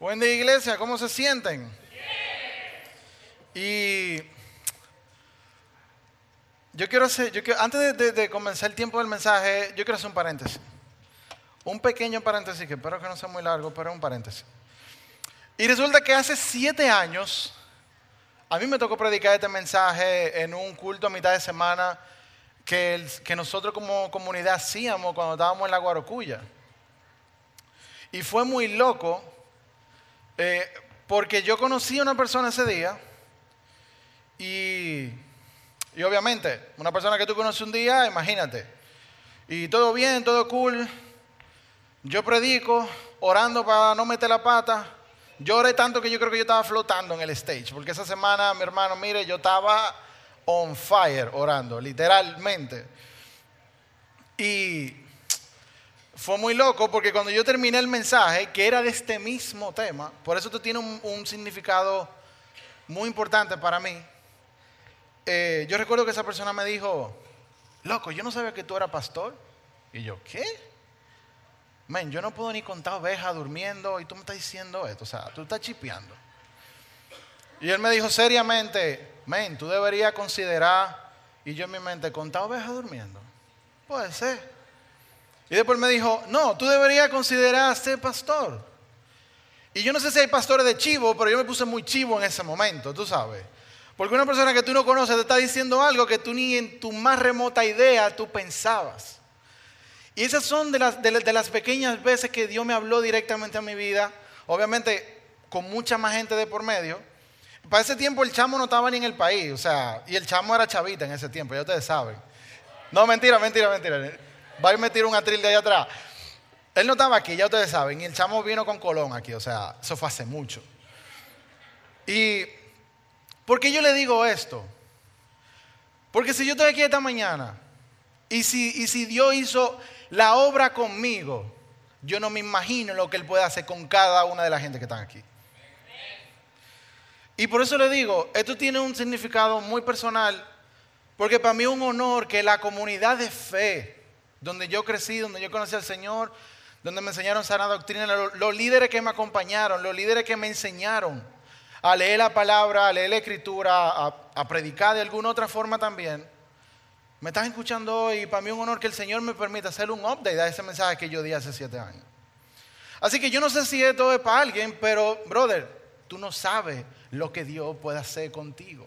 Buen día, iglesia, ¿cómo se sienten? Y yo quiero hacer, yo quiero, antes de, comenzar el tiempo del mensaje, yo quiero hacer un paréntesis. Un pequeño paréntesis, que espero que no sea muy largo, pero un paréntesis. Y resulta que hace siete años, a mí me tocó predicar este mensaje en un culto a mitad de semana que, que nosotros como comunidad hacíamos cuando estábamos en la Guarocuya. Y fue muy loco, eh, porque yo conocí a una persona ese día y, y obviamente, una persona que tú conoces un día, imagínate, y todo bien, todo cool, yo predico, orando para no meter la pata, lloré tanto que yo creo que yo estaba flotando en el stage, porque esa semana, mi hermano, mire, yo estaba on fire orando, literalmente. Y fue muy loco porque cuando yo terminé el mensaje, que era de este mismo tema, por eso esto tiene un, significado muy importante para mí, eh, yo recuerdo que esa persona me dijo, loco, yo no sabía que tú eras pastor. Y yo, ¿qué? Men, yo no puedo ni contar ovejas durmiendo y tú me estás diciendo esto, o sea, tú estás chipeando. Y él me dijo seriamente, men, tú deberías considerar, y yo en mi mente, contar ovejas durmiendo. Puede ser. Y después me dijo, no, tú deberías considerar ser pastor. Y yo no sé si hay pastores de chivo, pero yo me puse muy chivo en ese momento, tú sabes. Porque una persona que tú no conoces te está diciendo algo que tú ni en tu más remota idea tú pensabas. Y esas son de las, de, de las pequeñas veces que Dios me habló directamente a mi vida, obviamente con mucha más gente de por medio. Para ese tiempo el chamo no estaba ni en el país, o sea, y el chamo era chavita en ese tiempo, ya ustedes saben. No, mentira, mentira, mentira. Va a meter un atril de allá atrás. Él no estaba aquí, ya ustedes saben. Y el chamo vino con Colón aquí, o sea, eso fue hace mucho. ¿Y por qué yo le digo esto? Porque si yo estoy aquí esta mañana y si, y si Dios hizo la obra conmigo, yo no me imagino lo que Él puede hacer con cada una de la gente que están aquí. Y por eso le digo, esto tiene un significado muy personal, porque para mí es un honor que la comunidad de fe, donde yo crecí, donde yo conocí al Señor, donde me enseñaron sana doctrina, los, líderes que me acompañaron, los líderes que me enseñaron a leer la palabra, a leer la escritura, a, predicar de alguna otra forma también. Me estás escuchando hoy y para mí es un honor que el Señor me permita hacer un update a ese mensaje que yo di hace siete años. Así que yo no sé si esto es para alguien, pero brother, tú no sabes lo que Dios puede hacer contigo.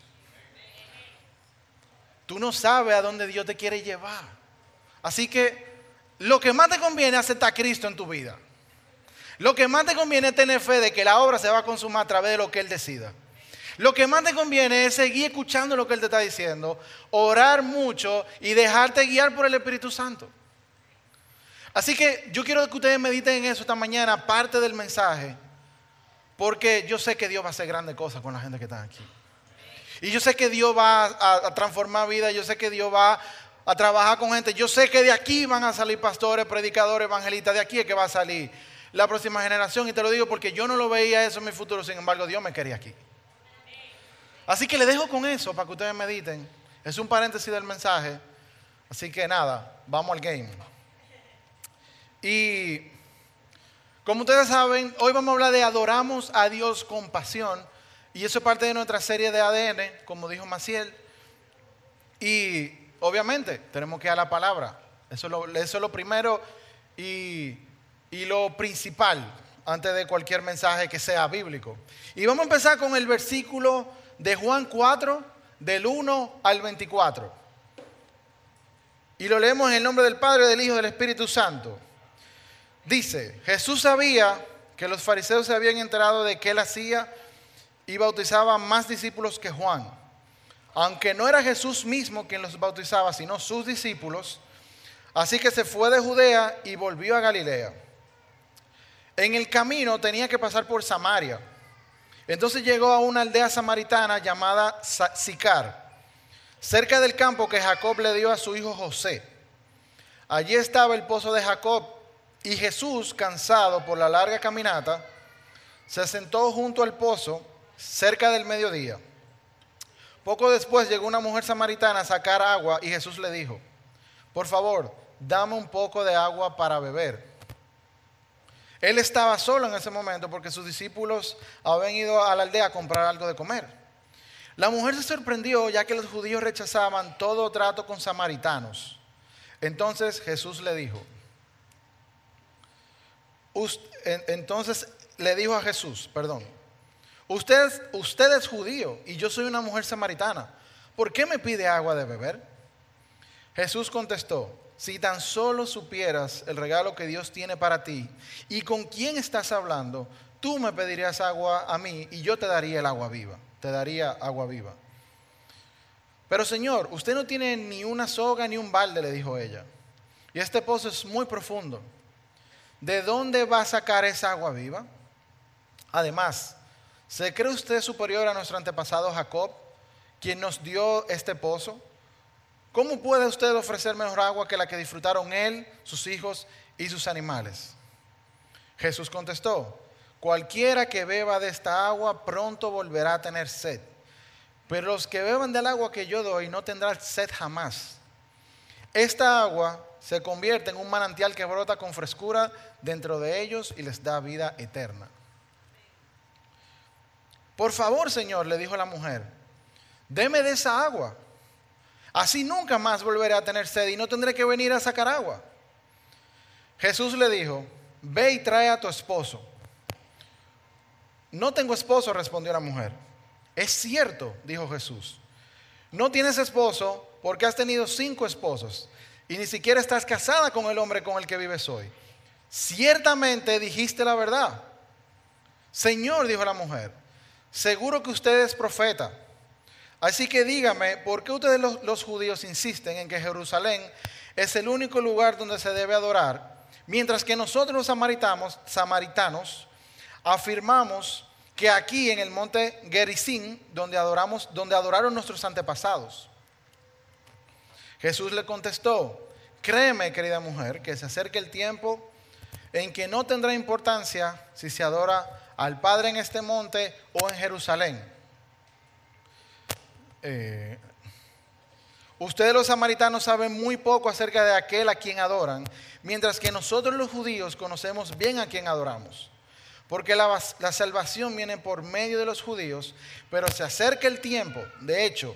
Tú no sabes a dónde Dios te quiere llevar. Así que lo que más te conviene es aceptar a Cristo en tu vida. Lo que más te conviene es tener fe de que la obra se va a consumar a través de lo que Él decida. Lo que más te conviene es seguir escuchando lo que Él te está diciendo, orar mucho y dejarte guiar por el Espíritu Santo. Así que yo quiero que ustedes mediten en eso esta mañana, parte del mensaje, porque yo sé que Dios va a hacer grandes cosas con la gente que está aquí. Y yo sé que Dios va a, a transformar vidas, yo sé que Dios va a trabajar con gente. Yo sé que de aquí van a salir pastores, predicadores, evangelistas, de aquí es que va a salir la próxima generación. Y te lo digo porque yo no lo veía eso en mi futuro, sin embargo Dios me quería aquí. Así que le dejo con eso para que ustedes mediten. Es un paréntesis del mensaje. Así que nada, vamos al game. Y como ustedes saben, hoy vamos a hablar de adoramos a Dios con pasión. Y eso es parte de nuestra serie de ADN, como dijo Maciel. Y obviamente, tenemos que ir a la palabra. Eso es lo, primero y, y lo principal antes de cualquier mensaje que sea bíblico. Y vamos a empezar con el versículo de Juan 4, del 1 al 24. Y lo leemos en el nombre del Padre, del Hijo y del Espíritu Santo. Dice, Jesús sabía que los fariseos se habían enterado de que él hacía y bautizaba más discípulos que Juan aunque no era Jesús mismo quien los bautizaba, sino sus discípulos, así que se fue de Judea y volvió a Galilea. En el camino tenía que pasar por Samaria. Entonces llegó a una aldea samaritana llamada Sicar, cerca del campo que Jacob le dio a su hijo José. Allí estaba el pozo de Jacob y Jesús, cansado por la larga caminata, se sentó junto al pozo cerca del mediodía. Poco después llegó una mujer samaritana a sacar agua y Jesús le dijo, por favor, dame un poco de agua para beber. Él estaba solo en ese momento porque sus discípulos habían ido a la aldea a comprar algo de comer. La mujer se sorprendió ya que los judíos rechazaban todo trato con samaritanos. Entonces Jesús le dijo, entonces le dijo a Jesús, perdón, usted, usted es judío y yo soy una mujer samaritana. ¿Por qué me pide agua de beber? Jesús contestó, si tan solo supieras el regalo que Dios tiene para ti y con quién estás hablando, tú me pedirías agua a mí y yo te daría el agua viva, te daría agua viva. Pero Señor, usted no tiene ni una soga ni un balde, le dijo ella. Y este pozo es muy profundo. ¿De dónde va a sacar esa agua viva? Además, ¿se cree usted superior a nuestro antepasado Jacob, quien nos dio este pozo? ¿Cómo puede usted ofrecer mejor agua que la que disfrutaron él, sus hijos y sus animales? Jesús contestó, cualquiera que beba de esta agua pronto volverá a tener sed, pero los que beban del agua que yo doy no tendrán sed jamás. Esta agua se convierte en un manantial que brota con frescura dentro de ellos y les da vida eterna. Por favor, Señor, le dijo la mujer, deme de esa agua Así nunca más volveré a tener sed y no tendré que venir a sacar agua. Jesús le dijo, ve y trae a tu esposo. No tengo esposo, respondió la mujer. Es cierto, dijo Jesús. No tienes esposo porque has tenido cinco esposos y ni siquiera estás casada con el hombre con el que vives hoy. Ciertamente dijiste la verdad. Señor, dijo la mujer, seguro que usted es profeta. Así que dígame, ¿por qué ustedes los, judíos insisten en que Jerusalén es el único lugar donde se debe adorar, mientras que nosotros los samaritanos, samaritanos afirmamos que aquí en el monte Gerizim, donde, adoramos, donde adoraron nuestros antepasados? Jesús le contestó, créeme querida mujer, que se acerque el tiempo en que no tendrá importancia si se adora al Padre en este monte o en Jerusalén eh, ustedes los samaritanos saben muy poco acerca de aquel a quien adoran, mientras que nosotros los judíos conocemos bien a quien adoramos. Porque la, la salvación viene por medio de los judíos, pero se acerca el tiempo, de hecho,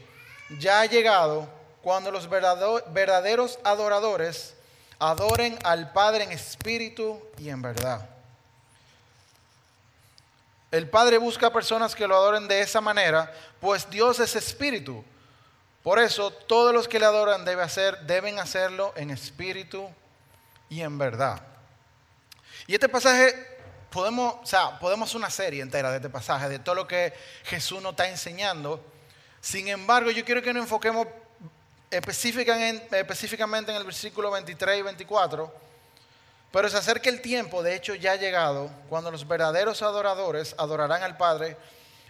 ya ha llegado cuando los verdaderos adoradores adoren al Padre en espíritu y en verdad. El Padre busca personas que lo adoren de esa manera, pues Dios es espíritu. Por eso todos los que le adoran deben, hacer, deben hacerlo en espíritu y en verdad. Y este pasaje, podemos, o sea, podemos una serie entera de este pasaje, de todo lo que Jesús nos está enseñando. Sin embargo, yo quiero que nos enfoquemos específicamente en el versículo 23 y 24 pero se acerca el tiempo, de hecho ya ha llegado, cuando los verdaderos adoradores adorarán al Padre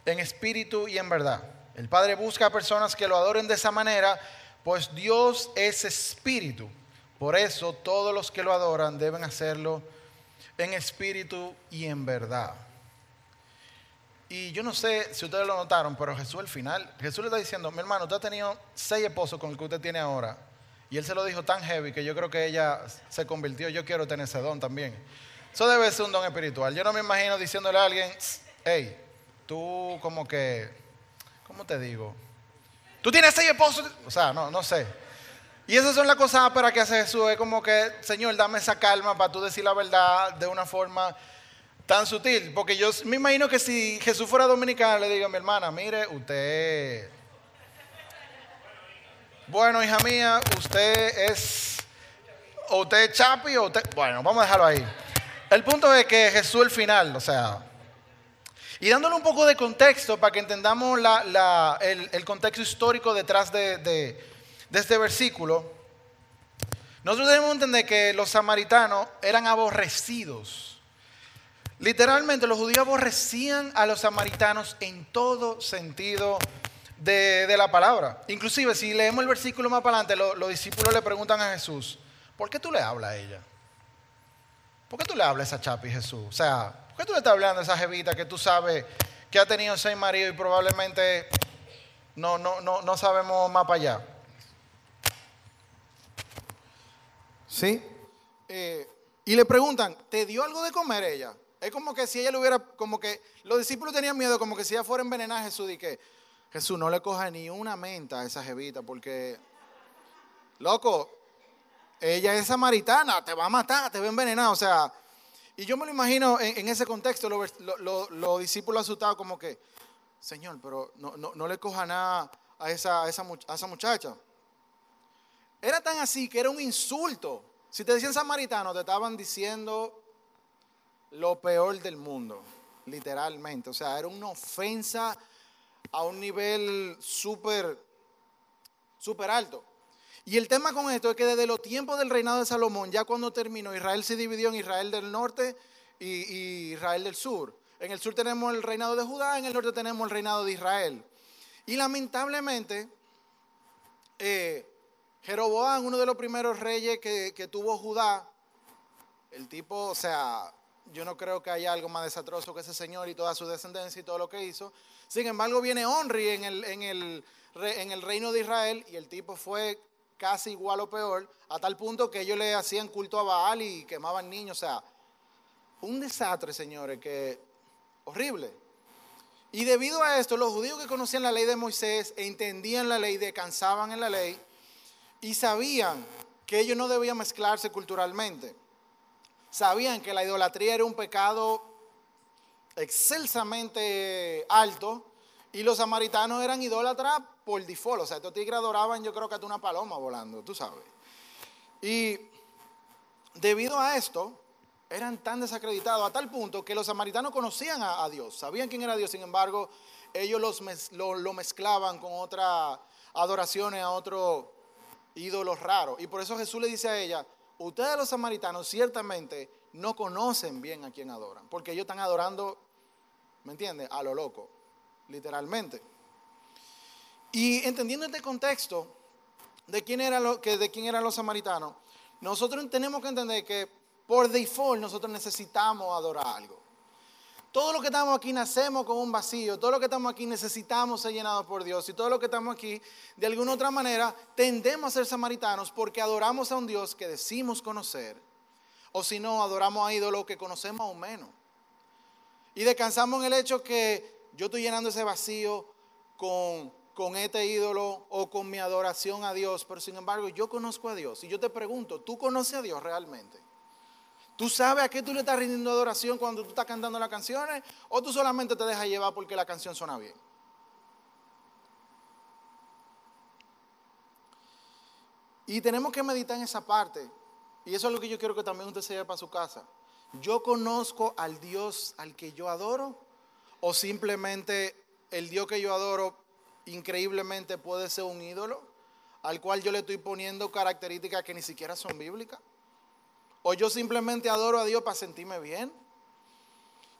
en espíritu y en verdad. El Padre busca a personas que lo adoren de esa manera, pues Dios es espíritu. Por eso todos los que lo adoran deben hacerlo en espíritu y en verdad. Y yo no sé si ustedes lo notaron, pero Jesús al final, Jesús le está diciendo, mi hermano, usted ha tenido seis esposos con el que usted tiene ahora. Y él se lo dijo tan heavy que yo creo que ella se convirtió. Yo quiero tener ese don también. Eso debe ser un don espiritual. Yo no me imagino diciéndole a alguien, hey, tú como que, ¿cómo te digo? Tú tienes seis esposos. O sea, no, no sé. Y esas son las cosas para que hace Jesús. Es como que, Señor, dame esa calma para tú decir la verdad de una forma tan sutil. Porque yo me imagino que si Jesús fuera dominicano, le digo a mi hermana, mire, usted bueno, hija mía, usted es, o usted es Chapi o usted, bueno, vamos a dejarlo ahí. El punto es que Jesús el final, o sea, y dándole un poco de contexto para que entendamos el, contexto histórico detrás de, de este versículo, nosotros debemos entender que los samaritanos eran aborrecidos. Literalmente los judíos aborrecían a los samaritanos en todo sentido de, la palabra. Inclusive, si leemos el versículo más para adelante, los discípulos le preguntan a Jesús, ¿por qué tú le hablas a ella? ¿Por qué tú le hablas a esa chapi, Jesús? O sea, ¿por qué tú le estás hablando a esa jevita que tú sabes que ha tenido seis maridos y probablemente no, no, no, no sabemos más para allá? ¿Sí? Eh, Y le preguntan, ¿te dio algo de comer ella? Es como que si ella le hubiera, como que los discípulos tenían miedo, como que si ella fuera a envenenar a Jesús y que Jesús no le coja ni una menta a esa jevita porque, loco, ella es samaritana, te va a matar, te va a envenenar, o sea, y yo me lo imagino en, ese contexto, los discípulos asustados como que, Señor, pero no, le coja nada a esa, a esa muchacha. Era tan así que era un insulto. Si te decían samaritano, te estaban diciendo lo peor del mundo, literalmente. O sea, era una ofensa a un nivel súper, súper alto. Y el tema con esto es que desde los tiempos del reinado de Salomón, ya cuando terminó, Israel se dividió en Israel del norte y, Israel del sur. En el sur tenemos el reinado de Judá, en el norte tenemos el reinado de Israel. Y lamentablemente, eh, Jeroboam, uno de los primeros reyes que, que tuvo Judá, el tipo, o sea, yo no creo que haya algo más desastroso que ese señor y toda su descendencia y todo lo que hizo. Sin embargo, viene Onri en el, en el, en el reino de Israel y el tipo fue casi igual o peor, a tal punto que ellos le hacían culto a Baal y quemaban niños. O sea, un desastre, señores, que horrible. Y debido a esto, los judíos que conocían la ley de Moisés e entendían la ley, descansaban en la ley y sabían que ellos no debían mezclarse culturalmente sabían que la idolatría era un pecado excelsamente alto y los samaritanos eran idólatras por default. O sea, estos tigres adoraban yo creo que hasta una paloma volando, tú sabes. Y debido a esto, eran tan desacreditados a tal punto que los samaritanos conocían a, Dios, sabían quién era Dios, sin embargo, ellos los, lo, lo, mezclaban con otras adoraciones a otros ídolos raros. Y por eso Jesús le dice a ella, ustedes los samaritanos ciertamente no conocen bien a quien adoran, porque ellos están adorando, ¿me entiendes? A lo loco, literalmente. Y entendiendo este contexto de quién, era lo, que, de quién eran los samaritanos, nosotros tenemos que entender que por default nosotros necesitamos adorar algo. Todo lo que estamos aquí nacemos con un vacío, todo lo que estamos aquí necesitamos ser llenados por Dios y todo lo que estamos aquí, de alguna otra manera, tendemos a ser samaritanos porque adoramos a un Dios que decimos conocer o si no, adoramos a ídolos que conocemos aún menos. Y descansamos en el hecho que yo estoy llenando ese vacío con, con este ídolo o con mi adoración a Dios, pero sin embargo yo conozco a Dios. Y yo te pregunto, ¿tú conoces a Dios realmente? ¿Tú sabes a qué tú le estás rindiendo adoración cuando tú estás cantando las canciones? ¿O tú solamente te dejas llevar porque la canción suena bien? Y tenemos que meditar en esa parte. Y eso es lo que yo quiero que también usted se lleve para su casa. ¿Yo conozco al Dios al que yo adoro? ¿O simplemente el Dios que yo adoro increíblemente puede ser un ídolo al cual yo le estoy poniendo características que ni siquiera son bíblicas? ¿O yo simplemente adoro a Dios para sentirme bien?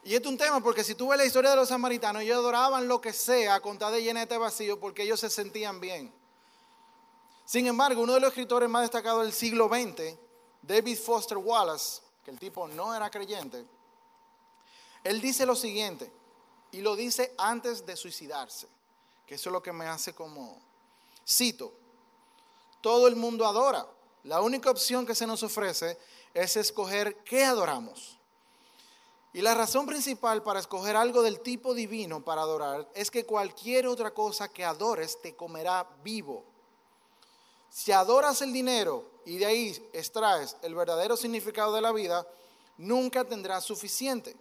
Y esto es un tema porque si tú ves la historia de los samaritanos, ellos adoraban lo que sea con tal de llenar este vacío porque ellos se sentían bien. Sin embargo, uno de los escritores más destacados del siglo XX, David Foster Wallace, que el tipo no era creyente, él dice lo siguiente, y lo dice antes de suicidarse, que eso es lo que me hace como, cito, todo el mundo adora, la única opción que se nos ofrece es escoger qué adoramos. Y la razón principal para escoger algo del tipo divino para adorar es que cualquier otra cosa que adores te comerá vivo. Si adoras el dinero y de ahí extraes el verdadero significado de la vida, nunca tendrás suficiente.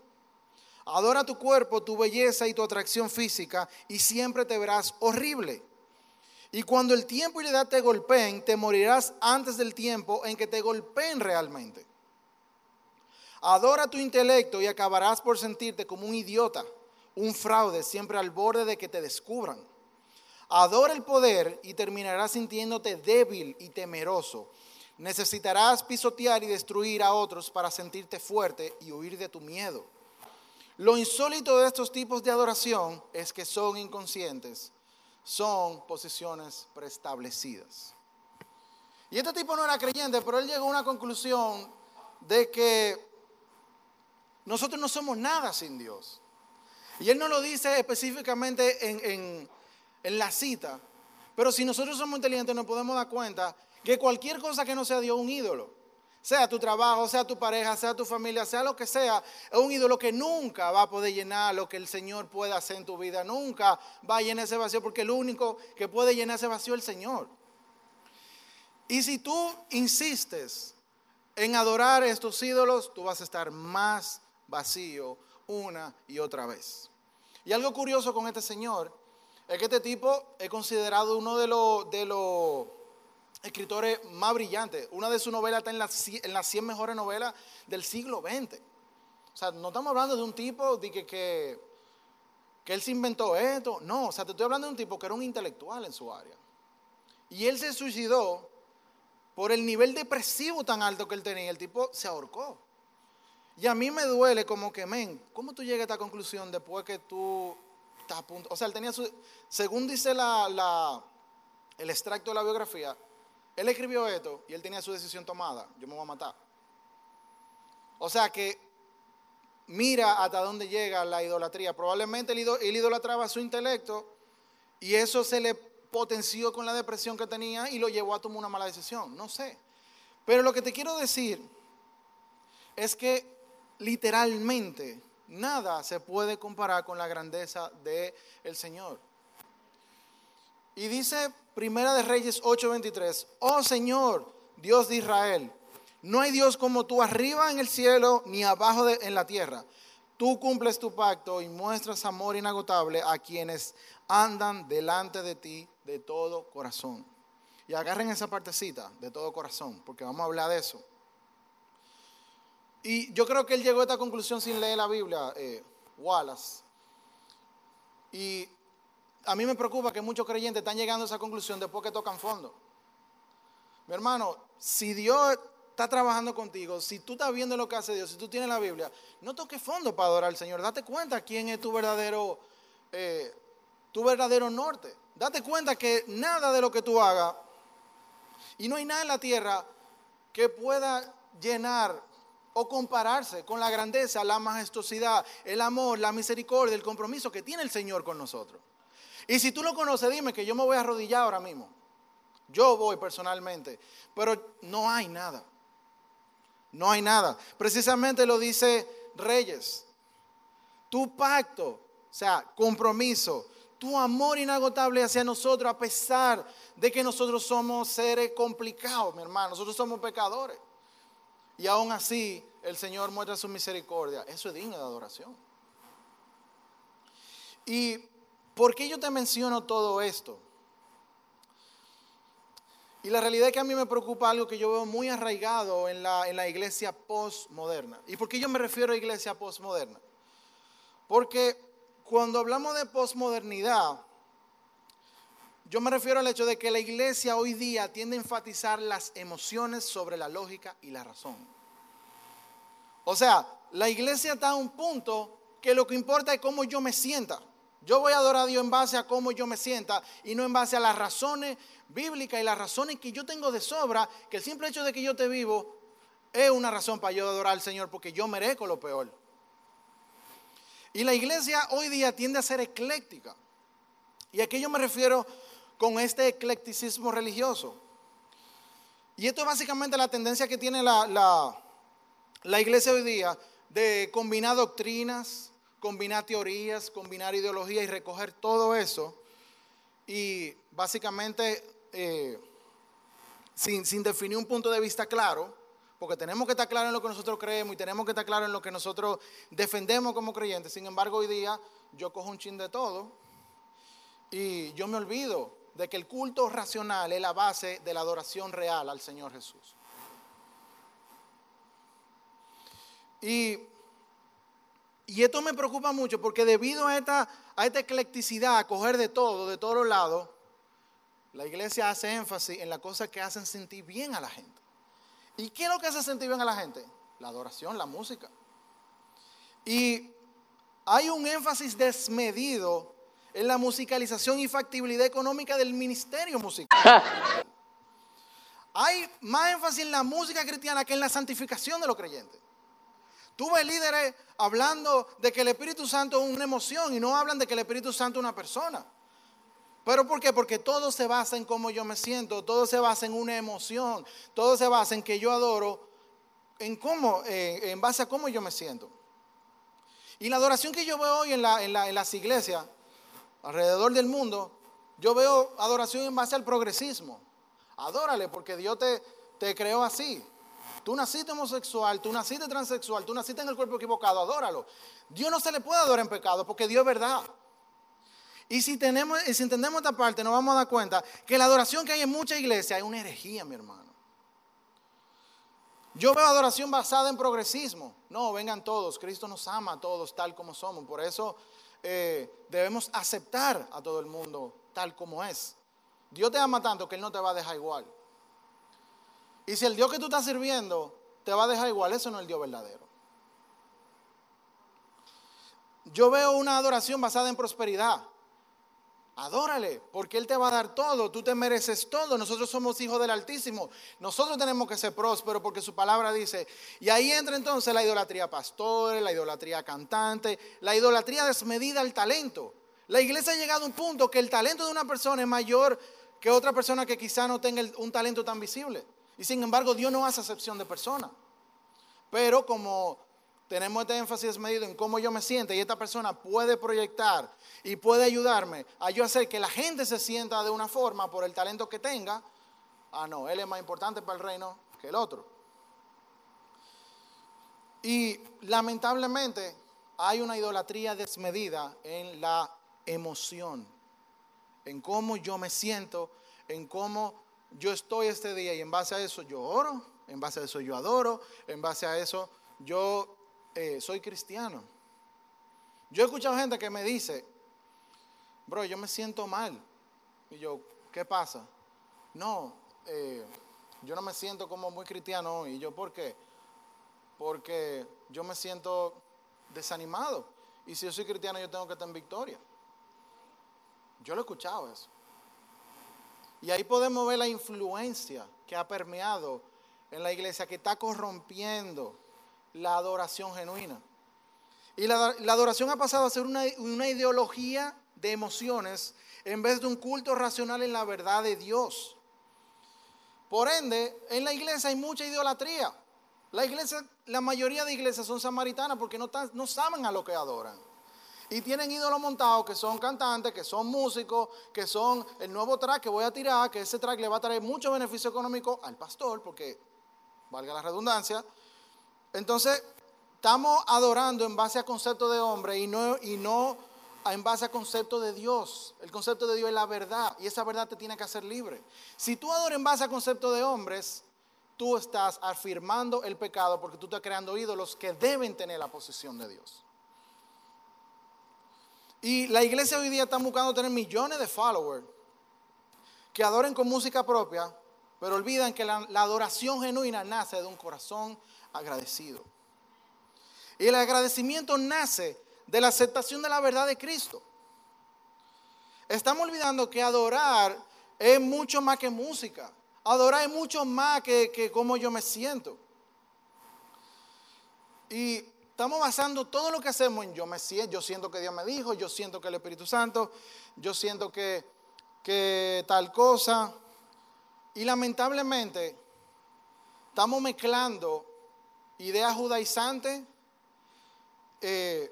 Adora tu cuerpo, tu belleza y tu atracción física y siempre te verás horrible. Y cuando el tiempo y la edad te golpeen, te morirás antes del tiempo en que te golpeen realmente. Adora tu intelecto y acabarás por sentirte como un idiota, un fraude, siempre al borde de que te descubran. Adora el poder y terminarás sintiéndote débil y temeroso. Necesitarás pisotear y destruir a otros para sentirte fuerte y huir de tu miedo. Lo insólito de estos tipos de adoración es que son inconscientes son posiciones preestablecidas. Y este tipo no era creyente, pero él llegó a una conclusión de que nosotros no somos nada sin Dios. Y él no lo dice específicamente en, en la cita, pero si nosotros somos inteligentes nos podemos dar cuenta que cualquier cosa que no sea Dios un ídolo. Sea tu trabajo, sea tu pareja, sea tu familia, sea lo que sea, es un ídolo que nunca va a poder llenar lo que el Señor puede hacer en tu vida. Nunca va a llenar ese vacío porque el único que puede llenar ese vacío es el Señor. Y si tú insistes en adorar estos ídolos, tú vas a estar más vacío una y otra vez. Y algo curioso con este señor es que este tipo es considerado uno de los, de los escritores más brillantes. Una de sus novelas está en las, en las 100 mejores novelas del siglo XX. O sea, no estamos hablando de un tipo de que, que, que él se inventó esto. No, o sea, te estoy hablando de un tipo que era un intelectual en su área. Y él se suicidó por el nivel depresivo tan alto que él tenía. El tipo se ahorcó. Y a mí me duele como que, men, ¿cómo tú llegas a esta conclusión después que tú estás a punto? O sea, él tenía su, según dice la, la, el extracto de la biografía, él escribió esto y él tenía su decisión tomada, yo me voy a matar. O sea que mira hasta dónde llega la idolatría. Probablemente él, idolatraba su intelecto y eso se le potenció con la depresión que tenía y lo llevó a tomar una mala decisión. No sé. Pero lo que te quiero decir es que literalmente nada se puede comparar con la grandeza del el Señor. Y dice Primera de Reyes 8:23, oh Señor, Dios de Israel, no hay Dios como tú arriba en el cielo ni abajo en la tierra. Tú cumples tu pacto y muestras amor inagotable a quienes andan delante de ti de todo corazón. Y agarren esa partecita de todo corazón, porque vamos a hablar de eso. Y yo creo que él llegó a esta conclusión sin leer la Biblia, eh, Wallace. Y a mí me preocupa que muchos creyentes están llegando a esa conclusión después que tocan fondo. Mi hermano, si Dios está trabajando contigo, si tú estás viendo lo que hace Dios, si tú tienes la Biblia, no toques fondo para adorar al Señor. Date cuenta quién es tu verdadero, eh, tu verdadero norte. Date cuenta que nada de lo que tú hagas, y no hay nada en la tierra que pueda llenar o compararse con la grandeza, la majestuosidad, el amor, la misericordia, el compromiso que tiene el Señor con nosotros. Y si tú lo conoces, dime que yo me voy a arrodillar ahora mismo. Yo voy personalmente, pero no hay nada. No hay nada. Precisamente lo dice Reyes. Tu pacto, o sea, compromiso, tu amor inagotable hacia nosotros, a pesar de que nosotros somos seres complicados, mi hermano, nosotros somos pecadores. Y aún así, el Señor muestra su misericordia. Eso es digno de adoración. Y ¿Por qué yo te menciono todo esto? Y la realidad es que a mí me preocupa algo que yo veo muy arraigado en la, en la iglesia postmoderna. ¿Y por qué yo me refiero a iglesia postmoderna? Porque cuando hablamos de postmodernidad, yo me refiero al hecho de que la iglesia hoy día tiende a enfatizar las emociones sobre la lógica y la razón. O sea, la iglesia está a un punto que lo que importa es cómo yo me sienta. Yo voy a adorar a Dios en base a cómo yo me sienta y no en base a las razones bíblicas y las razones que yo tengo de sobra, que el simple hecho de que yo te vivo es una razón para yo adorar al Señor porque yo merezco lo peor. Y la iglesia hoy día tiende a ser ecléctica. Y a qué yo me refiero con este eclecticismo religioso. Y esto es básicamente la tendencia que tiene la, la iglesia hoy día de combinar doctrinas, combinar teorías, combinar ideología y recoger todo eso y básicamente eh, sin, sin, definir un punto de vista claro, porque tenemos que estar claros en lo que nosotros creemos y tenemos que estar claros en lo que nosotros defendemos como creyentes. Sin embargo, hoy día yo cojo un chin de todo y yo me olvido de que el culto racional es la base de la adoración real al Señor Jesús. Y y esto me preocupa mucho porque debido a esta, a esta eclecticidad, a coger de todo, de todos los lados, la iglesia hace énfasis en las cosas que hacen sentir bien a la gente. ¿Y qué es lo que hace sentir bien a la gente? La adoración, la música. Y hay un énfasis desmedido en la musicalización y factibilidad económica del ministerio musical. hay más énfasis en la música cristiana que en la santificación de los creyentes. Tú ves líderes hablando de que el Espíritu Santo es una emoción y no hablan de que el Espíritu Santo es una persona. ¿Pero por qué? Porque todo se basa en cómo yo me siento, todo se basa en una emoción, todo se basa en que yo adoro en cómo, eh, en base a cómo yo me siento. Y la adoración que yo veo hoy en, la, en, la, en las iglesias, alrededor del mundo, yo veo adoración en base al progresismo. Adórale porque Dios te creó así. Tú naciste homosexual, tú naciste transexual, tú naciste en el cuerpo equivocado, adóralo. Dios no se le puede adorar en pecado porque Dios es verdad. Y si, tenemos, si entendemos esta parte, nos vamos a dar cuenta que la adoración que hay en muchas iglesias es una herejía, mi hermano. Yo veo adoración basada en progresismo. No, vengan todos. Cristo nos ama a todos tal como somos. Por eso eh, debemos aceptar a todo el mundo tal como es. Dios te ama tanto que Él no te va a dejar igual. Y si el Dios que tú estás sirviendo te va a dejar igual, eso no es el Dios verdadero. Yo veo una adoración basada en prosperidad. Adórale, porque Él te va a dar todo, tú te mereces todo. Nosotros somos hijos del Altísimo. Nosotros tenemos que ser prósperos porque su palabra dice. Y ahí entra entonces la idolatría pastor, la idolatría cantante, la idolatría desmedida al talento. La iglesia ha llegado a un punto que el talento de una persona es mayor que otra persona que quizá no tenga un talento tan visible. Y sin embargo, Dios no hace excepción de persona. Pero como tenemos este énfasis medido en cómo yo me siento y esta persona puede proyectar y puede ayudarme a yo hacer que la gente se sienta de una forma por el talento que tenga, ah, no, él es más importante para el reino que el otro. Y lamentablemente hay una idolatría desmedida en la emoción, en cómo yo me siento, en cómo yo estoy este día y en base a eso yo oro, en base a eso yo adoro, en base a eso yo eh, soy cristiano. Yo he escuchado gente que me dice, bro, yo me siento mal. Y yo, ¿qué pasa? No, eh, yo no me siento como muy cristiano. Y yo, ¿por qué? Porque yo me siento desanimado. Y si yo soy cristiano, yo tengo que estar en victoria. Yo lo he escuchado eso. Y ahí podemos ver la influencia que ha permeado en la iglesia, que está corrompiendo la adoración genuina. Y la, adoración ha pasado a ser una, una ideología de emociones en vez de un culto racional en la verdad de Dios. Por ende, en la iglesia hay mucha idolatría. La iglesia, la mayoría de iglesias son samaritanas porque no, no saben a lo que adoran. Y tienen ídolos montados que son cantantes, que son músicos, que son el nuevo track que voy a tirar, que ese track le va a traer mucho beneficio económico al pastor, porque valga la redundancia, entonces, estamos adorando en base a concepto de hombre y no, en base a concepto de Dios. El concepto de Dios es la verdad y esa verdad te tiene que hacer libre. Si tú adoras en base a concepto de hombres, tú estás afirmando el pecado porque tú estás creando ídolos que deben tener la posición de Dios. Y la iglesia hoy día está buscando tener millones de followers que adoren con música propia, pero olvidan que la, adoración genuina nace de un corazón agradecido. Y el agradecimiento nace de la aceptación de la verdad de Cristo. Estamos olvidando que adorar es mucho más que música. Adorar es mucho más que, que cómo yo me siento. Y estamos basando todo lo que hacemos en yo me siento, yo siento que Dios me dijo, yo siento que el Espíritu Santo, yo siento que, que tal cosa. Y lamentablemente estamos mezclando idea judaizante eh,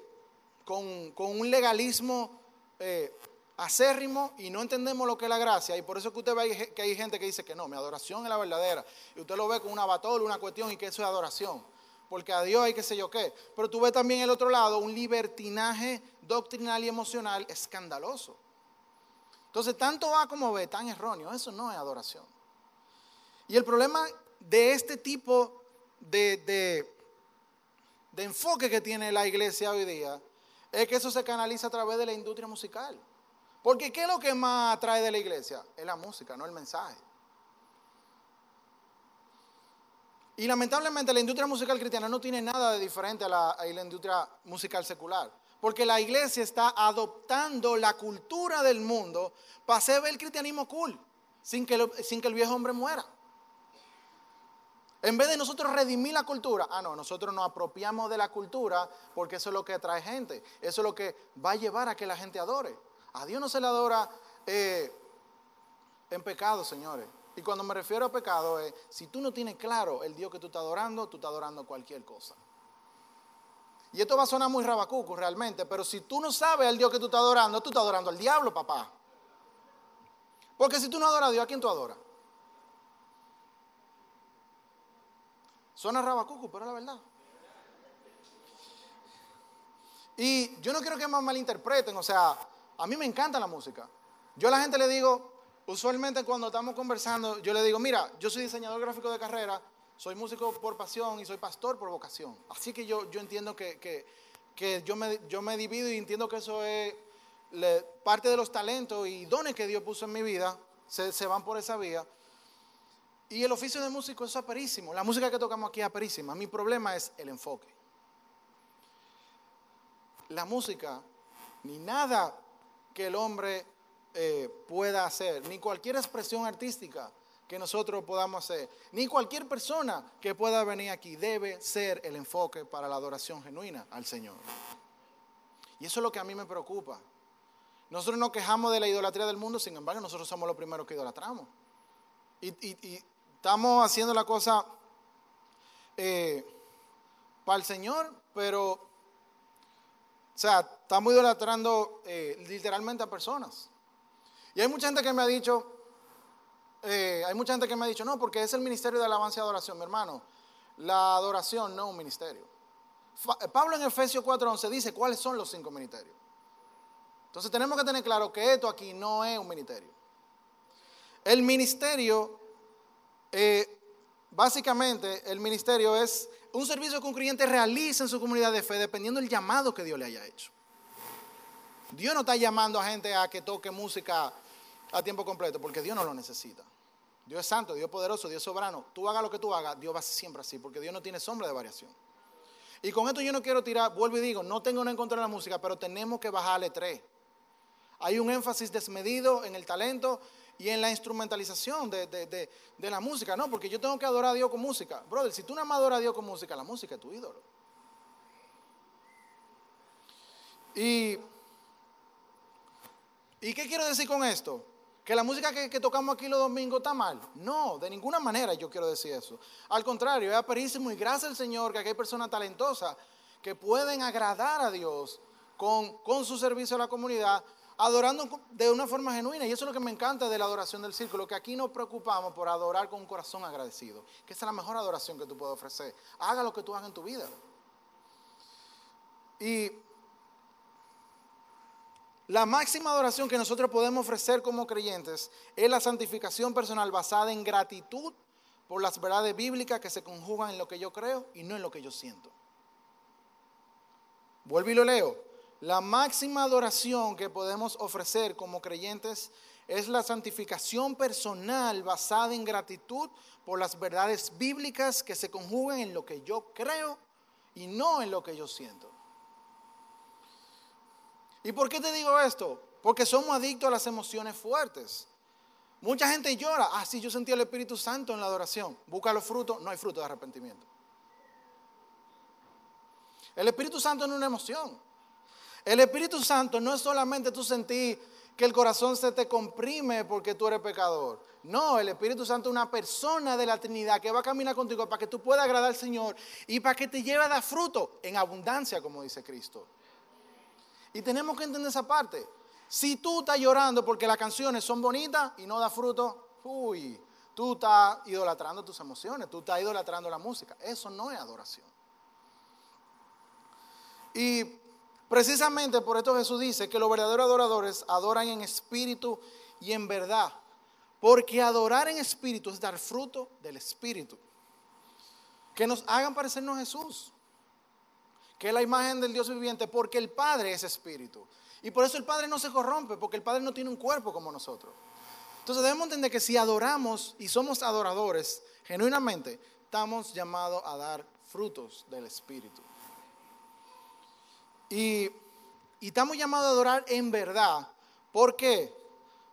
con, un legalismo eh, acérrimo y no entendemos lo que es la gracia. Y por eso que usted ve que hay gente que dice que no, mi adoración es la verdadera. Y usted lo ve con una batola, una cuestión y que eso es adoración. Porque a Dios hay que sé yo qué. Pero tú ves también el otro lado un libertinaje doctrinal y emocional escandaloso. Entonces, tanto va como ve, tan erróneo. Eso no es adoración. Y el problema de este tipo de, enfoque que tiene la iglesia hoy día es que eso se canaliza a través de la industria musical. Porque ¿qué es lo que más atrae de la iglesia? Es la música, no el mensaje. Y lamentablemente la industria musical cristiana no tiene nada de diferente a la, industria musical secular. Porque la iglesia está adoptando la cultura del mundo para hacer el cristianismo cool, sin que, sin que el viejo hombre muera. En vez de nosotros redimir la cultura, ah, no, nosotros nos apropiamos de la cultura porque eso es lo que atrae gente. Eso es lo que va a llevar a que la gente adore. A Dios no se le adora eh, en pecado, señores. Y cuando me refiero a pecado es, si tú no tienes claro el Dios que tú estás adorando, tú estás adorando cualquier cosa. Y esto va a sonar muy rabacuco realmente, pero si tú no sabes el Dios que tú estás adorando, tú estás adorando al diablo, papá. Porque si tú no adoras a Dios, ¿a quién tú adoras? Suena rabacuco, pero es la verdad. Y yo no quiero que me malinterpreten, o sea, a mí me encanta la música. Yo a la gente le digo, usualmente cuando estamos conversando, yo le digo, mira, yo soy diseñador gráfico de carrera, soy músico por pasión y soy pastor por vocación. Así que yo, yo entiendo que, yo, me, yo me divido y entiendo que eso es parte de los talentos y dones que Dios puso en mi vida, se, se van por esa vía. Y el oficio de músico es aperísimo. La música que tocamos aquí es aperísima. Mi problema es el enfoque. La música, ni nada que el hombre eh, pueda hacer, ni cualquier expresión artística que nosotros podamos hacer, ni cualquier persona que pueda venir aquí debe ser el enfoque para la adoración genuina al Señor. Y eso es lo que a mí me preocupa. Nosotros nos quejamos de la idolatría del mundo, sin embargo, nosotros somos los primeros que idolatramos. Y, estamos haciendo la cosa eh, para el Señor, pero, o sea, estamos idolatrando eh, literalmente a personas. Y hay mucha gente que me ha dicho, eh, hay mucha gente que me ha dicho, no, porque es el ministerio de alabanza y adoración, mi hermano. La adoración no es un ministerio. Pablo en Efesios 4:11 dice cuáles son los cinco ministerios. Entonces tenemos que tener claro que esto aquí no es un ministerio. El ministerio eh, básicamente el ministerio es un servicio que un creyente realiza en su comunidad de fe dependiendo del llamado que Dios le haya hecho. Dios no está llamando a gente a que toque música a tiempo completo porque Dios no lo necesita. Dios es santo, Dios es poderoso, Dios es soberano. Tú hagas lo que tú hagas, Dios va siempre así porque Dios no tiene sombra de variación. Y con esto yo no quiero tirar, vuelvo y digo, no tengo nada en contra de la música, pero tenemos que bajarle tres. Hay un énfasis desmedido en el talento y en la instrumentalización de, la música. No, porque yo tengo que adorar a Dios con música. Brother, si tú no más adoras a Dios con música, la música es tu ídolo. Y, ¿Y qué quiero decir con esto? ¿Que la música que, tocamos aquí los domingos está mal? No, de ninguna manera yo quiero decir eso. Al contrario, es aperísimo y gracias al Señor que aquí hay personas talentosas que pueden agradar a Dios con, con su servicio a la comunidad adorando de una forma genuina. Y eso es lo que me encanta de la adoración del círculo, que aquí nos preocupamos por adorar con un corazón agradecido. Que esa es la mejor adoración que tú puedes ofrecer. Haga lo que tú hagas en tu vida. Y la máxima adoración que nosotros podemos ofrecer como creyentes es la santificación personal basada en gratitud por las verdades bíblicas que se conjugan en lo que yo creo y no en lo que yo siento. Vuelvo y lo leo. La máxima adoración que podemos ofrecer como creyentes es la santificación personal basada en gratitud por las verdades bíblicas que se conjugan en lo que yo creo y no en lo que yo siento. ¿Y por qué te digo esto? Porque somos adictos a las emociones fuertes. Mucha gente llora. Ah, sí, yo sentí el Espíritu Santo en la adoración. Busca los frutos, no hay fruto de arrepentimiento. El Espíritu Santo no es una emoción. El Espíritu Santo no es solamente tú sentir que el corazón se te comprime porque tú eres pecador. No, el Espíritu Santo es una persona de la Trinidad que va a caminar contigo para que tú puedas agradar al Señor y para que te lleve a dar fruto en abundancia, como dice Cristo. Y tenemos que entender esa parte. Si tú estás llorando porque las canciones son bonitas y no da fruto, uy, tú estás idolatrando tus emociones, tú estás idolatrando la música. Eso no es adoración. Y Precisamente por esto Jesús dice que los verdaderos adoradores adoran en espíritu y en verdad. Porque adorar en espíritu es dar fruto del espíritu. Que nos hagan parecernos a Jesús. Que es la imagen del Dios viviente. Porque el Padre es espíritu. Y por eso el Padre no se corrompe. Porque el Padre no tiene un cuerpo como nosotros. Entonces debemos entender que si adoramos y somos adoradores genuinamente, estamos llamados a dar frutos del espíritu. Y, estamos llamados a adorar en verdad. ¿Por qué?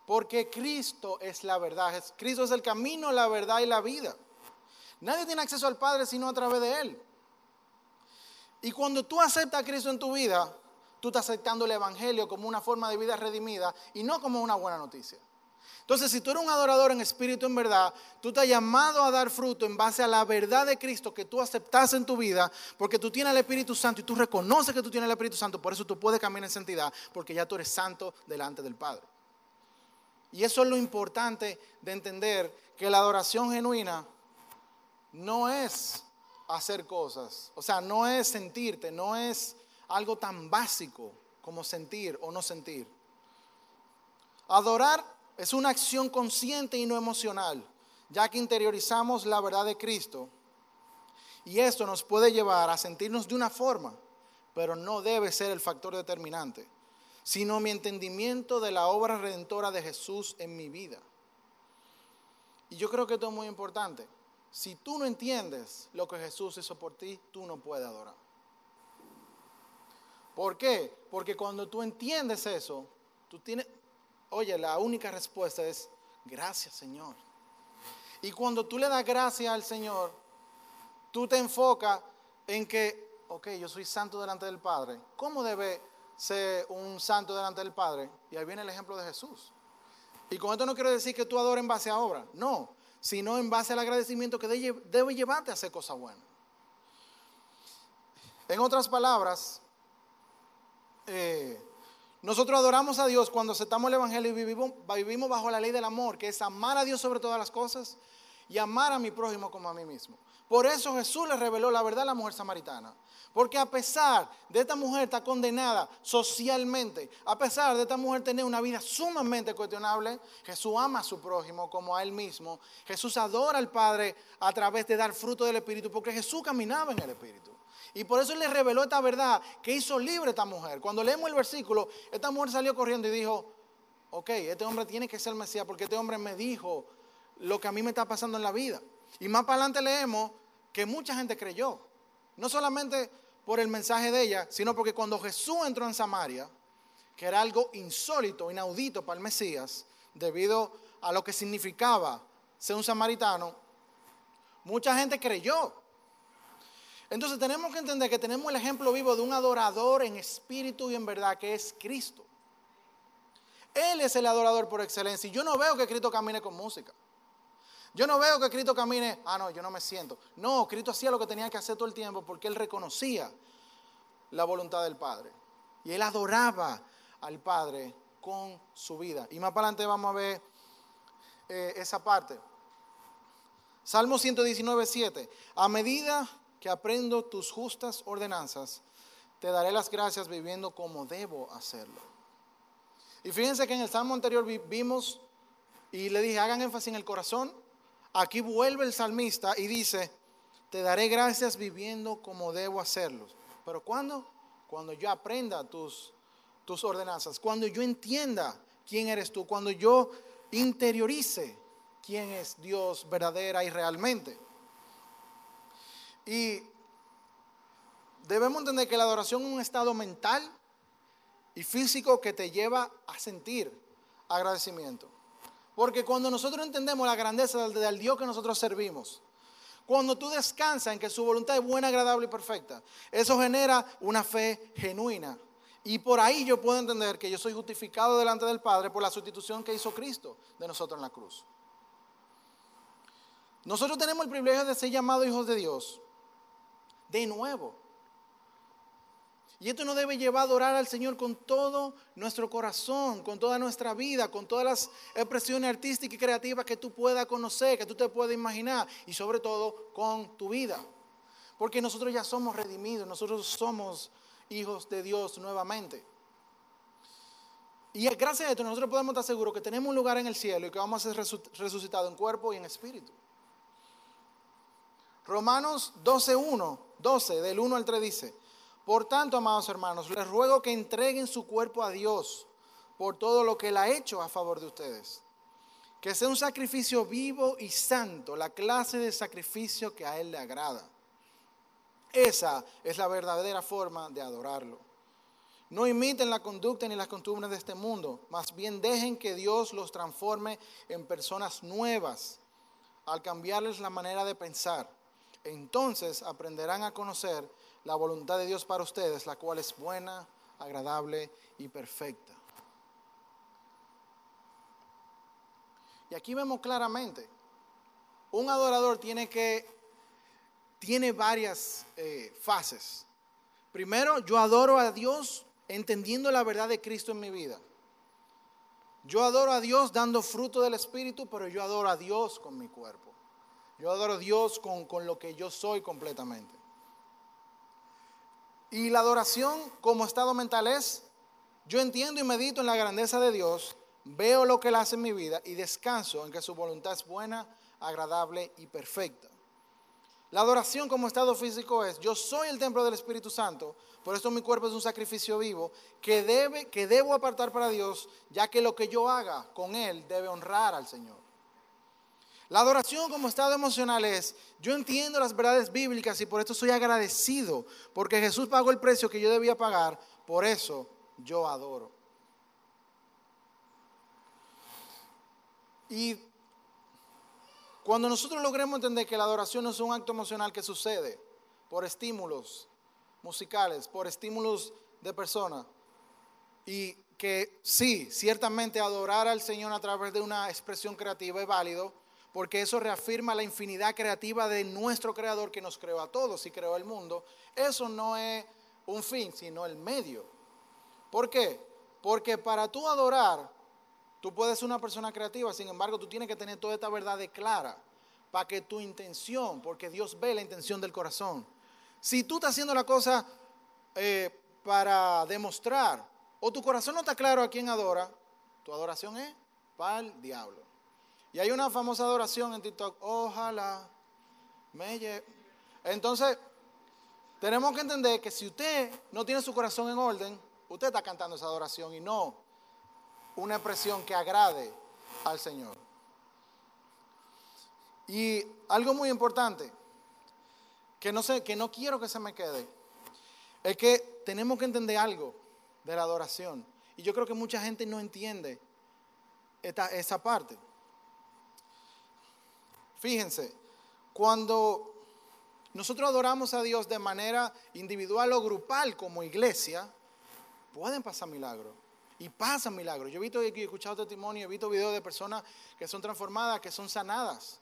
Porque Cristo es la verdad. Cristo es el camino, la verdad y la vida. Nadie tiene acceso al Padre sino a través de Él. Y cuando tú aceptas a Cristo en tu vida, tú estás aceptando el Evangelio como una forma de vida redimida y no como una buena noticia. Entonces, si tú eres un adorador en espíritu, en verdad, tú te has llamado a dar fruto en base a la verdad de Cristo que tú aceptas en tu vida, porque tú tienes el Espíritu Santo y tú reconoces que tú tienes el Espíritu Santo, por eso tú puedes caminar en santidad, porque ya tú eres santo delante del Padre. Y eso es lo importante de entender que la adoración genuina no es hacer cosas, o sea, no es sentirte, no es algo tan básico como sentir o no sentir. Adorar es una acción consciente y no emocional, ya que interiorizamos la verdad de Cristo. Y esto nos puede llevar a sentirnos de una forma, pero no debe ser el factor determinante, sino mi entendimiento de la obra redentora de Jesús en mi vida. Y yo creo que esto es muy importante. Si tú no entiendes lo que Jesús hizo por ti, tú no puedes adorar. ¿Por qué? Porque cuando tú entiendes eso, tú tienes, oye, la única respuesta es, gracias Señor. Y cuando tú le das gracias al Señor, tú te enfocas en que, ok, yo soy santo delante del Padre. ¿Cómo debe ser un santo delante del Padre? Y ahí viene el ejemplo de Jesús. Y con esto no quiero decir que tú adores en base a obra, no, sino en base al agradecimiento que debe llevarte a hacer cosas buenas. En otras palabras, eh, nosotros adoramos a Dios cuando aceptamos el Evangelio y vivimos, vivimos bajo la ley del amor, que es amar a Dios sobre todas las cosas y amar a mi prójimo como a mí mismo. Por eso Jesús le reveló la verdad a la mujer samaritana. Porque a pesar de esta mujer estar condenada socialmente, a pesar de esta mujer tener una vida sumamente cuestionable, Jesús ama a su prójimo como a él mismo. Jesús adora al Padre a través de dar fruto del Espíritu, porque Jesús caminaba en el Espíritu. Y por eso le reveló esta verdad que hizo libre a esta mujer. Cuando leemos el versículo, esta mujer salió corriendo y dijo, ok, este hombre tiene que ser Mesías porque este hombre me dijo lo que a mí me está pasando en la vida. Y más para adelante leemos que mucha gente creyó. No solamente por el mensaje de ella, sino porque cuando Jesús entró en Samaria, que era algo insólito, inaudito para el Mesías, debido a lo que significaba ser un samaritano, mucha gente creyó. Entonces tenemos que entender que tenemos el ejemplo vivo de un adorador en espíritu y en verdad, que es Cristo. Él es el adorador por excelencia. Y yo no veo que Cristo camine con música. Yo no veo que Cristo camine, ah, no, yo no me siento. No, Cristo hacía lo que tenía que hacer todo el tiempo porque él reconocía la voluntad del Padre. Y él adoraba al Padre con su vida. Y más para adelante vamos a ver eh, esa parte. Salmo 119, 7. A medida que aprendo tus justas ordenanzas, te daré las gracias viviendo como debo hacerlo. Y fíjense que en el salmo anterior vimos y le dije, hagan énfasis en el corazón. Aquí vuelve el salmista y dice, te daré gracias viviendo como debo hacerlo. Pero ¿cuándo? Cuando yo aprenda tus, tus ordenanzas, cuando yo entienda quién eres tú, cuando yo interiorice quién es Dios verdadera y realmente. Y debemos entender que la adoración es un estado mental y físico que te lleva a sentir agradecimiento. Porque cuando nosotros entendemos la grandeza del, Dios que nosotros servimos, cuando tú descansas en que su voluntad es buena, agradable y perfecta, eso genera una fe genuina. Y por ahí yo puedo entender que yo soy justificado delante del Padre por la sustitución que hizo Cristo de nosotros en la cruz. Nosotros tenemos el privilegio de ser llamados hijos de Dios de nuevo. Y esto nos debe llevar a adorar al Señor con todo nuestro corazón, con toda nuestra vida, con todas las expresiones artísticas y creativas que tú puedas conocer, que tú te puedas imaginar, y sobre todo con tu vida. Porque nosotros ya somos redimidos, nosotros somos hijos de Dios nuevamente. Y gracias a esto nosotros podemos estar seguros que tenemos un lugar en el cielo y que vamos a ser resucitados en cuerpo y en espíritu. Romanos 12.1, 12, del 1 al 3 dice, por tanto, amados hermanos, les ruego que entreguen su cuerpo a Dios por todo lo que Él ha hecho a favor de ustedes. Que sea un sacrificio vivo y santo, la clase de sacrificio que a Él le agrada. Esa es la verdadera forma de adorarlo. No imiten la conducta ni las costumbres de este mundo, más bien dejen que Dios los transforme en personas nuevas al cambiarles la manera de pensar entonces aprenderán a conocer la voluntad de Dios para ustedes, la cual es buena, agradable y perfecta. Y aquí vemos claramente, un adorador tiene que, tiene varias eh, fases. Primero, yo adoro a Dios entendiendo la verdad de Cristo en mi vida. Yo adoro a Dios dando fruto del Espíritu, pero yo adoro a Dios con mi cuerpo. Yo adoro a Dios con, con lo que yo soy completamente. Y la adoración como estado mental es, yo entiendo y medito en la grandeza de Dios, veo lo que Él hace en mi vida y descanso en que su voluntad es buena, agradable y perfecta. La adoración como estado físico es, yo soy el templo del Espíritu Santo, por eso mi cuerpo es un sacrificio vivo que, debe, que debo apartar para Dios, ya que lo que yo haga con Él debe honrar al Señor. La adoración como estado emocional es, yo entiendo las verdades bíblicas y por esto soy agradecido, porque Jesús pagó el precio que yo debía pagar, por eso yo adoro. Y cuando nosotros logremos entender que la adoración no es un acto emocional que sucede por estímulos musicales, por estímulos de personas, y que sí, ciertamente adorar al Señor a través de una expresión creativa es válido, porque eso reafirma la infinidad creativa de nuestro Creador que nos creó a todos y creó el mundo. Eso no es un fin, sino el medio. ¿Por qué? Porque para tú adorar, tú puedes ser una persona creativa, sin embargo, tú tienes que tener toda esta verdad clara para que tu intención, porque Dios ve la intención del corazón. Si tú estás haciendo la cosa eh, para demostrar, o tu corazón no está claro a quién adora, tu adoración es para el diablo. Y hay una famosa adoración en TikTok, ojalá me lleve. Entonces, tenemos que entender que si usted no tiene su corazón en orden, Usted está cantando esa adoración y no una expresión que agrade al Señor. Y algo muy importante, que no, sé, que no quiero que se me quede, es que tenemos que entender algo de la adoración. Y yo creo que mucha gente no entiende esta, esa parte. Fíjense, cuando nosotros adoramos a Dios de manera individual o grupal como iglesia, pueden pasar milagros. Y pasan milagros. Yo he visto y escuchado testimonio, he visto videos de personas que son transformadas, que son sanadas.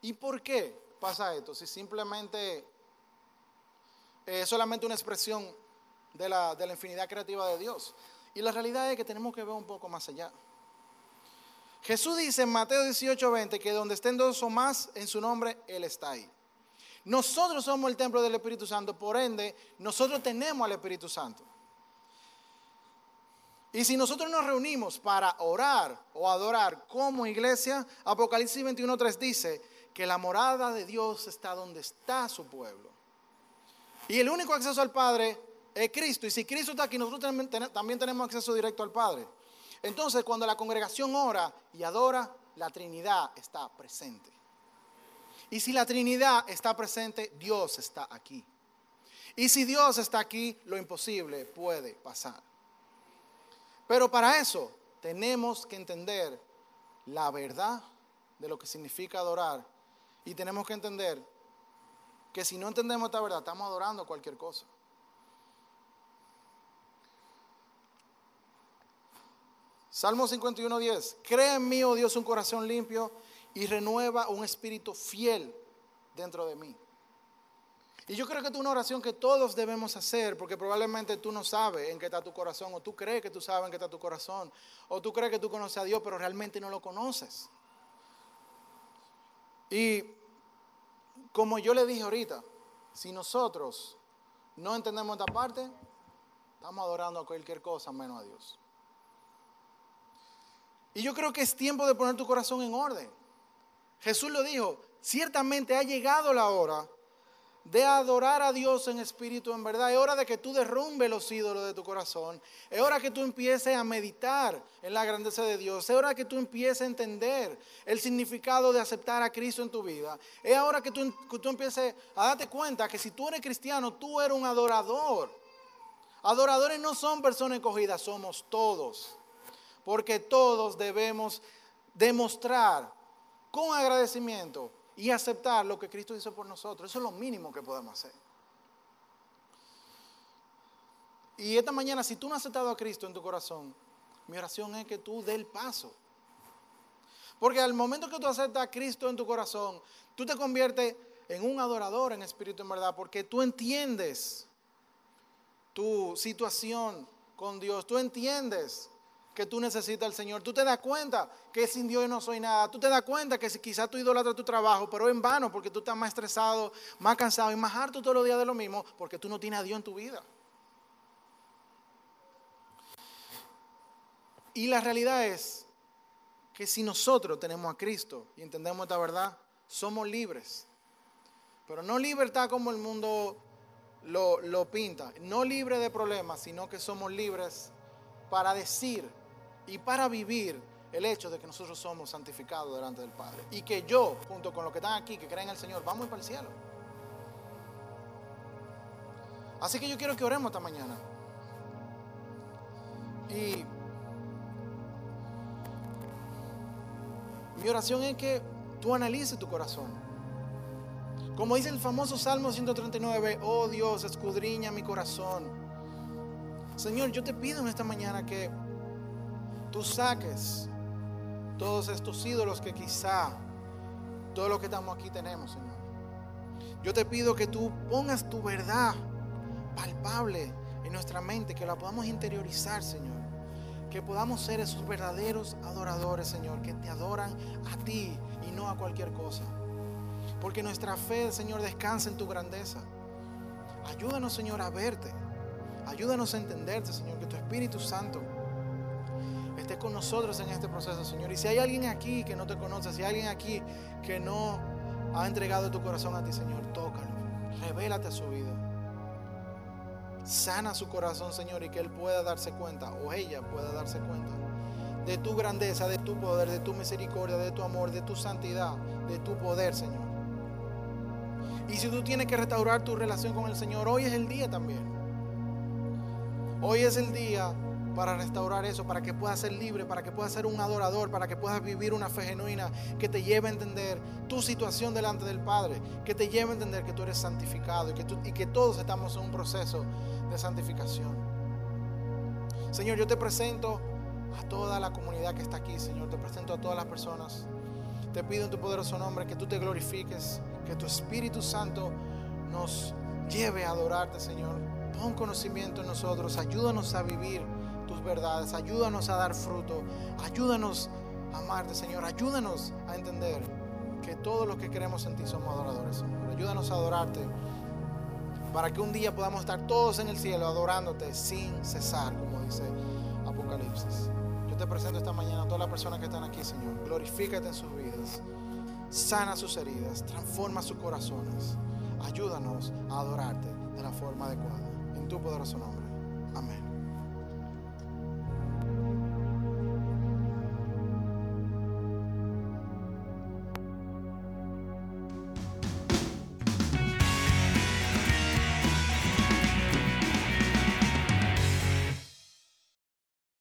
¿Y por qué pasa esto? Si simplemente es solamente una expresión de la, de la infinidad creativa de Dios. Y la realidad es que tenemos que ver un poco más allá. Jesús dice en Mateo 18, 20 que donde estén dos o más en su nombre, Él está ahí. Nosotros somos el templo del Espíritu Santo, por ende, nosotros tenemos al Espíritu Santo. Y si nosotros nos reunimos para orar o adorar como iglesia, Apocalipsis 21.3 dice que la morada de Dios está donde está su pueblo. Y el único acceso al Padre es Cristo. Y si Cristo está aquí, nosotros también tenemos acceso directo al Padre. Entonces, cuando la congregación ora y adora, la Trinidad está presente. Y si la Trinidad está presente, Dios está aquí. Y si Dios está aquí, lo imposible puede pasar. Pero para eso tenemos que entender la verdad de lo que significa adorar. Y tenemos que entender que si no entendemos esta verdad, estamos adorando cualquier cosa. Salmo 51.10. Cree en mí, oh Dios, un corazón limpio y renueva un espíritu fiel dentro de mí. Y yo creo que es una oración que todos debemos hacer, porque probablemente tú no sabes en qué está tu corazón, o tú crees que tú sabes en qué está tu corazón, o tú crees que tú conoces a Dios, pero realmente no lo conoces. Y como yo le dije ahorita, si nosotros no entendemos esta parte, estamos adorando a cualquier cosa menos a Dios. Y yo creo que es tiempo de poner tu corazón en orden. Jesús lo dijo, ciertamente ha llegado la hora de adorar a Dios en espíritu, en verdad. Es hora de que tú derrumbes los ídolos de tu corazón. Es hora que tú empieces a meditar en la grandeza de Dios. Es hora que tú empieces a entender el significado de aceptar a Cristo en tu vida. Es hora que tú, empieces a darte cuenta que si tú eres cristiano, tú eres un adorador. Adoradores no son personas escogidas, somos todos. Porque todos debemos demostrar con agradecimiento y aceptar lo que Cristo hizo por nosotros. Eso es lo mínimo que podemos hacer. Y esta mañana, si tú no has aceptado a Cristo en tu corazón, mi oración es que tú dé el paso. Porque al momento que tú aceptas a Cristo en tu corazón, tú te conviertes en un adorador en espíritu en verdad, porque tú entiendes tu situación con Dios, tú entiendes que tú necesitas al Señor. Tú te das cuenta que sin Dios no soy nada. Tú te das cuenta que quizás tú idolatras tu trabajo, pero en vano porque tú estás más estresado, más cansado y más harto todos los días de lo mismo porque tú no tienes a Dios en tu vida. Y la realidad es que si nosotros tenemos a Cristo y entendemos esta verdad, somos libres. Pero no libertad como el mundo lo, lo pinta. No libre de problemas, sino que somos libres para decir y para vivir el hecho de que nosotros somos santificados delante del Padre. Y que yo, junto con los que están aquí, que creen en el Señor, vamos para el cielo. Así que yo quiero que oremos esta mañana. Y mi oración es que tú analices tu corazón. Como dice el famoso Salmo 139, oh Dios, escudriña mi corazón. Señor, yo te pido en esta mañana que tú saques todos estos ídolos que quizá todos los que estamos aquí tenemos, Señor. Yo te pido que tú pongas tu verdad palpable en nuestra mente, que la podamos interiorizar, Señor. Que podamos ser esos verdaderos adoradores, Señor, que te adoran a ti y no a cualquier cosa. Porque nuestra fe, Señor, descansa en tu grandeza. Ayúdanos, Señor, a verte. Ayúdanos a entenderte, Señor, que tu Espíritu Santo esté con nosotros en este proceso, Señor. Y si hay alguien aquí que no te conoce, si hay alguien aquí que no ha entregado tu corazón a ti, Señor, tócalo. Revélate a su vida. Sana su corazón, Señor, y que Él pueda darse cuenta, o ella pueda darse cuenta, de tu grandeza, de tu poder, de tu misericordia, de tu amor, de tu santidad, de tu poder, Señor. Y si tú tienes que restaurar tu relación con el Señor, hoy es el día también. Hoy es el día para restaurar eso, para que puedas ser libre, para que puedas ser un adorador, para que puedas vivir una fe genuina que te lleve a entender tu situación delante del Padre, que te lleve a entender que tú eres santificado y que, todos estamos en un proceso de santificación. Señor, yo te presento a toda la comunidad que está aquí, Señor, te presento a todas las personas. Te pido en tu poderoso nombre que tú te glorifiques, que tu Espíritu Santo nos lleve a adorarte, Señor. Pon conocimiento en nosotros, ayúdanos a vivir tus verdades, ayúdanos a dar fruto, ayúdanos a amarte, Señor, ayúdanos a entender que todos los que queremos en ti somos adoradores, Señor. Ayúdanos a adorarte para que un día podamos estar todos en el cielo adorándote sin cesar, como dice Apocalipsis. Yo te presento esta mañana a todas las personas que están aquí, Señor. Glorifícate en sus vidas, sana sus heridas, transforma sus corazones. Ayúdanos a adorarte de la forma adecuada. En tu poderoso nombre. Amén.